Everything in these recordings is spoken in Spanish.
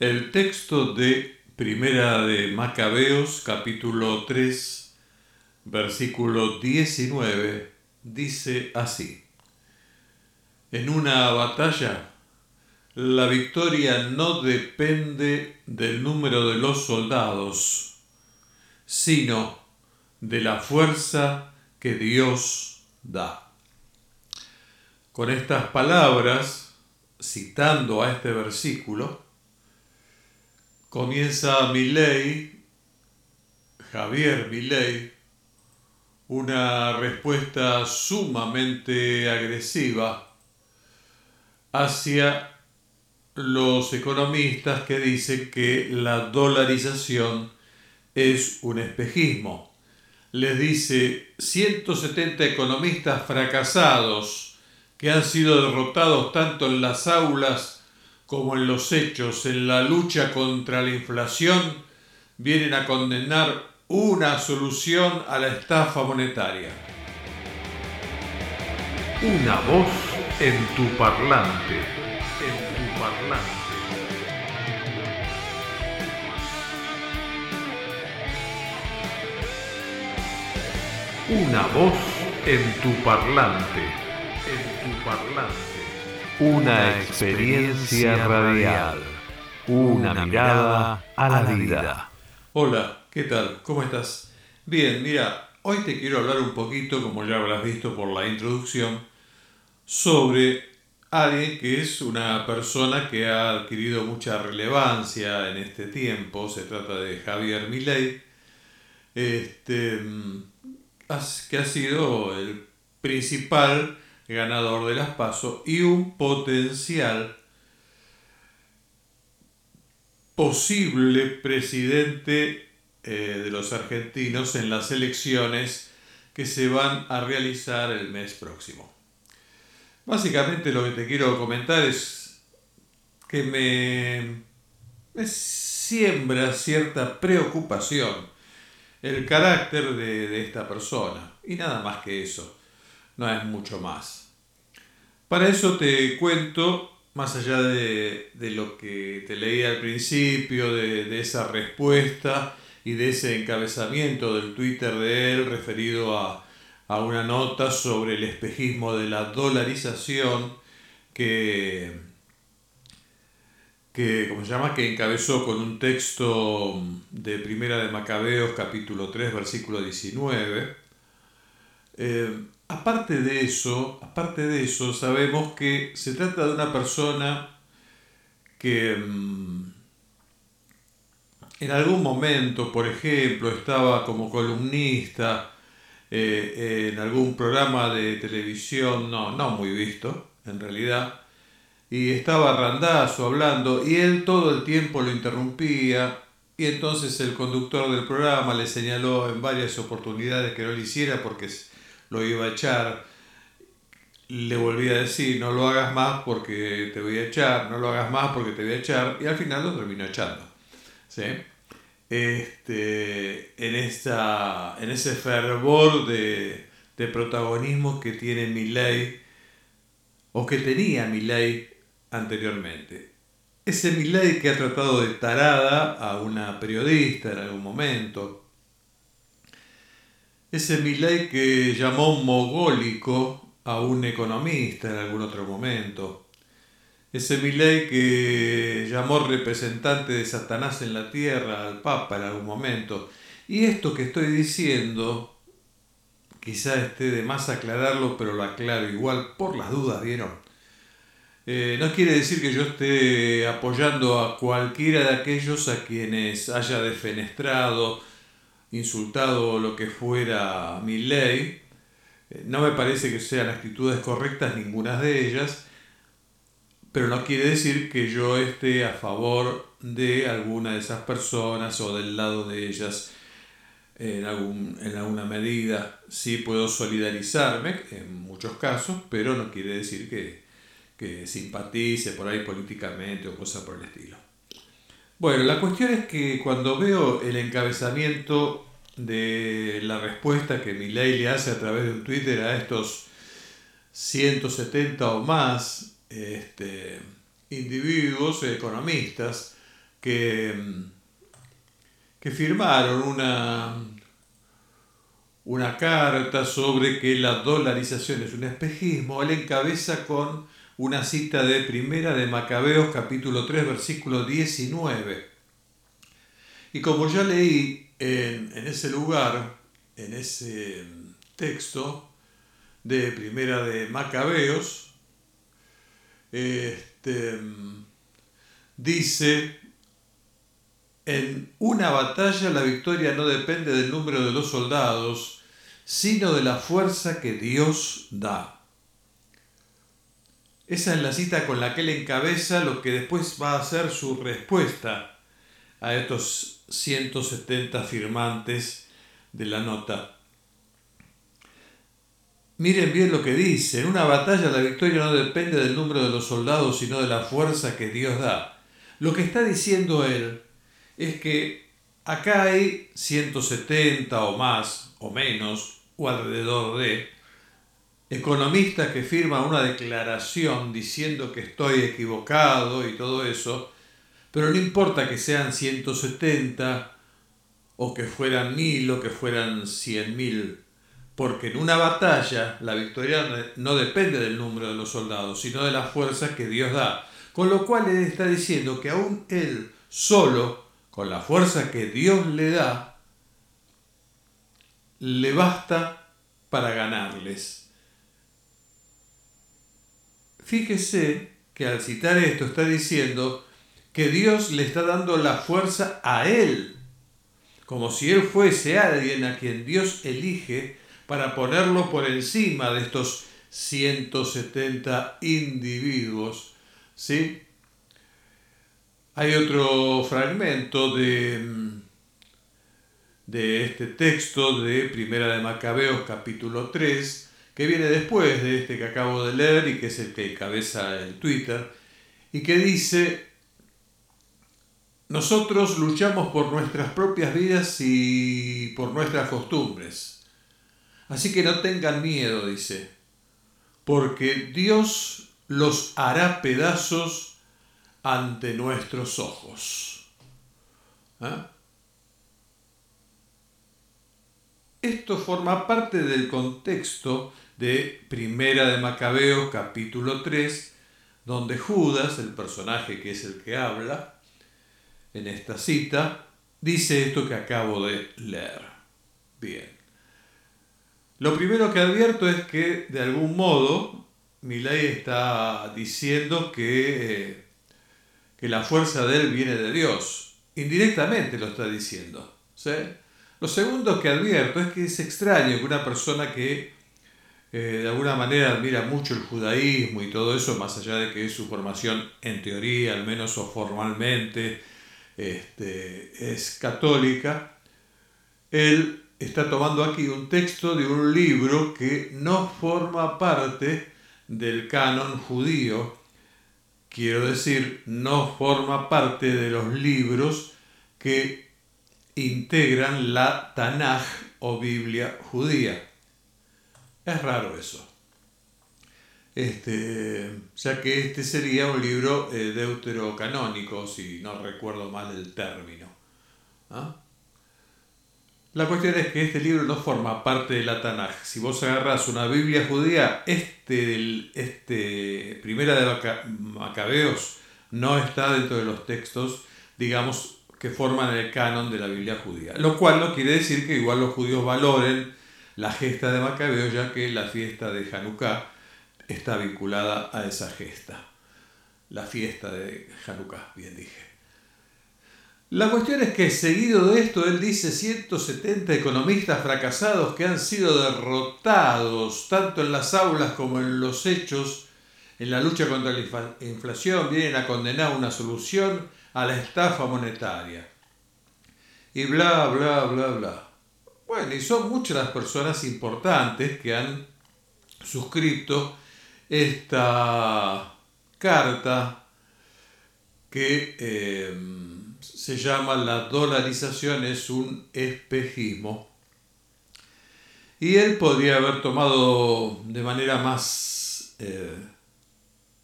El texto de Primera de Macabeos, capítulo 3, versículo 19, dice así. En una batalla, la victoria no depende del número de los soldados, sino de la fuerza que Dios da. Con estas palabras, citando a este versículo, comienza Milei, Javier Milei, una respuesta sumamente agresiva hacia los economistas que dicen que la dolarización es un espejismo. Les dice 170 economistas fracasados que han sido derrotados tanto en las aulas como en los hechos en la lucha contra la inflación, vienen a condenar una solución a la estafa monetaria. Una voz en tu parlante, en tu parlante. Una voz en tu parlante, en tu parlante. Una experiencia radial. Una mirada a la vida. Hola, ¿qué tal? ¿Cómo estás? Bien, mira, hoy te quiero hablar un poquito, como ya habrás visto por la introducción, sobre alguien que es una persona que ha adquirido mucha relevancia en este tiempo. Se trata de Javier Milei, este, mm, que ha sido el principal ganador de las PASO y un potencial posible presidente eh, de los argentinos en las elecciones que se van a realizar el mes próximo. Básicamente lo que te quiero comentar es que me, me siembra cierta preocupación el carácter de esta persona y nada más que eso no es mucho más. Para eso te cuento, más allá de, lo que te leí al principio, de, esa respuesta y de ese encabezamiento del Twitter de él referido a, una nota sobre el espejismo de la dolarización que, que, se llama? que encabezó con un texto de Primera de Macabeos capítulo 3 versículo 19. Aparte de eso, de eso, sabemos que se trata de una persona que mm, en algún momento, por ejemplo, estaba como columnista eh, en algún programa de televisión, no, no muy visto, en realidad, y estaba Randazo hablando y él todo el tiempo lo interrumpía y entonces el conductor del programa le señaló en varias oportunidades que no lo hiciera porque lo iba a echar. Le volví a decir, no lo hagas más porque te voy a echar, no lo hagas más porque te voy a echar, y al final lo terminó echando. ¿sí? Este, en, esta, en ese fervor de, de protagonismo que tiene mi ley, o que tenía mi ley anteriormente. Ese ley que ha tratado de tarada a una periodista en algún momento, ese Milley que llamó mogólico a un economista en algún otro momento. Ese Milley que llamó representante de Satanás en la tierra al Papa en algún momento. Y esto que estoy diciendo, quizá esté de más aclararlo, pero lo aclaro igual por las dudas, ¿vieron? Eh, no quiere decir que yo esté apoyando a cualquiera de aquellos a quienes haya defenestrado, insultado lo que fuera mi ley. Eh, no me parece que sean actitudes correctas ninguna de ellas, pero no quiere decir que yo esté a favor de alguna de esas personas o del lado de ellas en, algún, en alguna medida. Sí puedo solidarizarme en muchos casos, pero no quiere decir que, que simpatice por ahí políticamente o cosas por el estilo. Bueno, la cuestión es que cuando veo el encabezamiento de la respuesta que Milei le hace a través de un Twitter a estos 170 o más este, individuos, economistas, que, que firmaron una, una carta sobre que la dolarización es un espejismo. Él encabeza con una cita de Primera de Macabeos capítulo 3 versículo 19. Y como ya leí en, en ese lugar, en ese texto de Primera de Macabeos, este, dice, en una batalla la victoria no depende del número de los soldados, sino de la fuerza que Dios da. Esa es la cita con la que él encabeza lo que después va a ser su respuesta a estos 170 firmantes de la nota. Miren bien lo que dice, en una batalla la victoria no depende del número de los soldados, sino de la fuerza que Dios da. Lo que está diciendo él es que acá hay 170 o más o menos o alrededor de economistas que firman una declaración diciendo que estoy equivocado y todo eso, pero no importa que sean 170 o que fueran mil o que fueran cien mil, porque en una batalla la victoria no depende del número de los soldados, sino de las fuerzas que Dios da. Con lo cual él está diciendo que aún él solo, con la fuerza que Dios le da, le basta para ganarles. Fíjese que al citar esto está diciendo que Dios le está dando la fuerza a él, como si él fuese alguien a quien Dios elige para ponerlo por encima de estos 170 individuos. ¿sí? Hay otro fragmento de, de este texto de Primera de Macabeos capítulo 3, que viene después de este que acabo de leer y que es el que encabeza el Twitter, y que dice, nosotros luchamos por nuestras propias vidas y por nuestras costumbres. Así que no tengan miedo, dice, porque Dios los hará pedazos ante nuestros ojos. ¿Ah? Esto forma parte del contexto de Primera de Macabeos capítulo 3, donde Judas, el personaje que es el que habla en esta cita, dice esto que acabo de leer. Bien. Lo primero que advierto es que de algún modo Milay está diciendo que, que la fuerza de él viene de Dios. Indirectamente lo está diciendo. ¿sí? Lo segundo que advierto es que es extraño que una persona que eh, de alguna manera admira mucho el judaísmo y todo eso, más allá de que su formación en teoría, al menos o formalmente, este, es católica, él está tomando aquí un texto de un libro que no forma parte del canon judío, quiero decir, no forma parte de los libros que integran la Tanaj o Biblia judía. Es raro eso. Este, ya que este sería un libro eh, deuterocanónico, si no recuerdo mal el término. ¿ah? La cuestión es que este libro no forma parte de la Tanaj. Si vos agarras una Biblia judía, este, este Primera de Macabeos no está dentro de los textos, digamos, que forman el canon de la Biblia judía. Lo cual no quiere decir que igual los judíos valoren la gesta de Macabeo, ya que la fiesta de Hanukkah está vinculada a esa gesta. La fiesta de Hanukkah, bien dije. La cuestión es que seguido de esto, él dice 170 economistas fracasados que han sido derrotados tanto en las aulas como en los hechos en la lucha contra la inflación, vienen a condenar una solución a la estafa monetaria. Y bla, bla, bla, bla. Bueno, y son muchas las personas importantes que han suscrito esta carta que em, se llama La dolarización es un espejismo. Y él podría haber tomado de manera más, eh,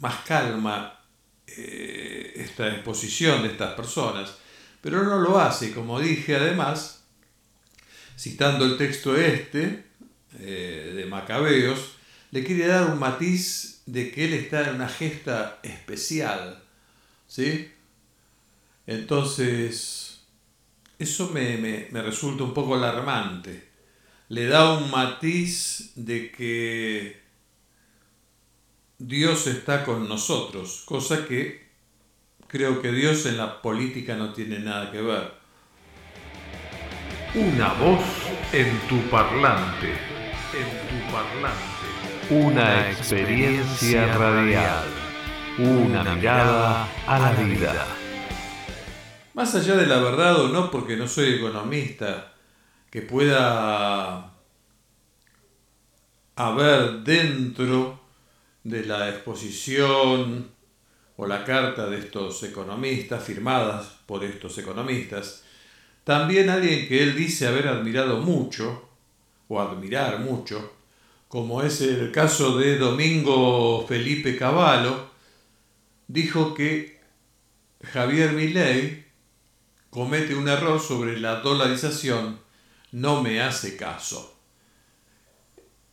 más calma eh, esta exposición de estas personas, pero no lo hace, como dije además, citando el texto este eh, de Macabeos, le quiere dar un matiz de que él está en una gesta especial, ¿sí? Entonces, eso me, me resulta un poco alarmante. Le da un matiz de que Dios está con nosotros, cosa que creo que Dios en la política no tiene nada que ver. Una voz en tu parlante, en tu parlante. Una experiencia radial, una mirada a la vida. Más allá de la verdad o no, porque no soy economista, que pueda haber dentro de la exposición o la carta de estos economistas, firmadas por estos economistas, también alguien que él dice haber admirado mucho, o admirar mucho, como es el caso de Domingo Felipe Cavallo, dijo que Javier Milei comete un error sobre la dolarización, no me hace caso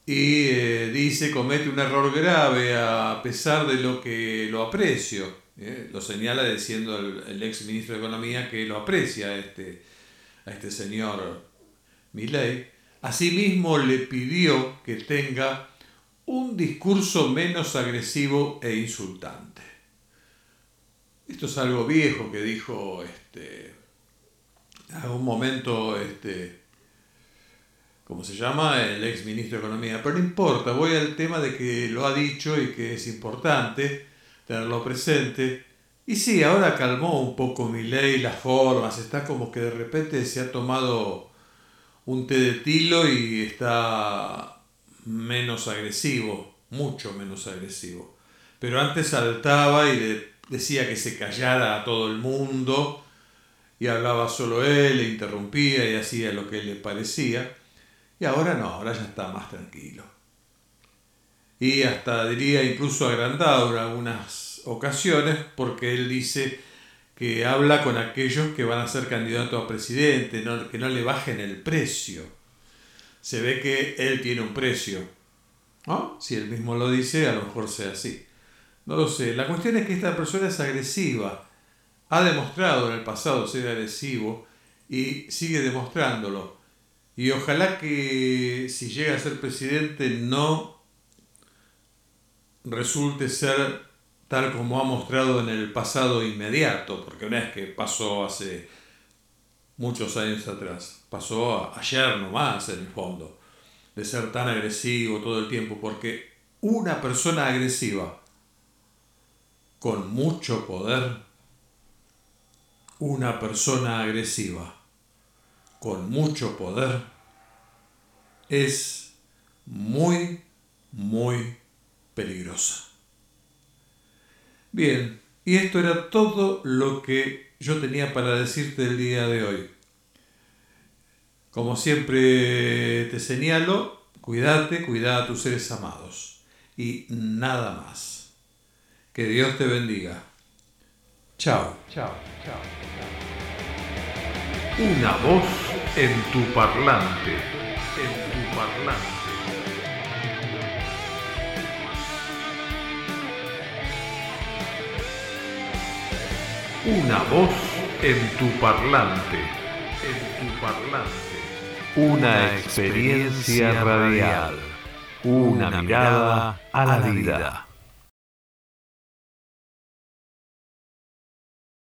y eh, dice comete un error grave a pesar de lo que lo aprecio. ¿eh? Lo señala diciendo el, ex ministro de Economía que lo aprecia este, a este señor Milley. Asimismo le pidió que tenga un discurso menos agresivo e insultante. Esto es algo viejo que dijo este, a un momento este, como se llama, el ex ministro de Economía. Pero no importa, voy al tema de que lo ha dicho y que es importante tenerlo presente. Y sí, ahora calmó un poco mi ley, las formas, está como que de repente se ha tomado un té de tilo y está menos agresivo, mucho menos agresivo. Pero antes saltaba y decía que se callara a todo el mundo y hablaba solo él, e interrumpía y hacía lo que le parecía. Y ahora no, ahora ya está más tranquilo. Y hasta diría incluso agrandado en algunas ocasiones porque él dice que habla con aquellos que van a ser candidatos a presidente, que no le bajen el precio. Se ve que él tiene un precio. ¿no? Si él mismo lo dice, a lo mejor sea así. No lo sé. La cuestión es que esta persona es agresiva. Ha demostrado en el pasado ser agresivo y sigue demostrándolo. Y ojalá que si llega a ser presidente no resulte ser tal como ha mostrado en el pasado inmediato, porque una vez que pasó hace muchos años atrás, pasó ayer nomás en el fondo, de ser tan agresivo todo el tiempo, porque una persona agresiva con mucho poder, una persona agresiva con mucho poder es muy, muy peligrosa. Bien, y esto era todo lo que yo tenía para decirte el día de hoy. Como siempre te señalo, cuídate, cuida a tus seres amados. Y nada más. Que Dios te bendiga. Chao. Chao, chao, chao. Una voz en tu parlante, en tu parlante. Una voz en tu parlante, en tu parlante. Una experiencia radial, una mirada a la vida.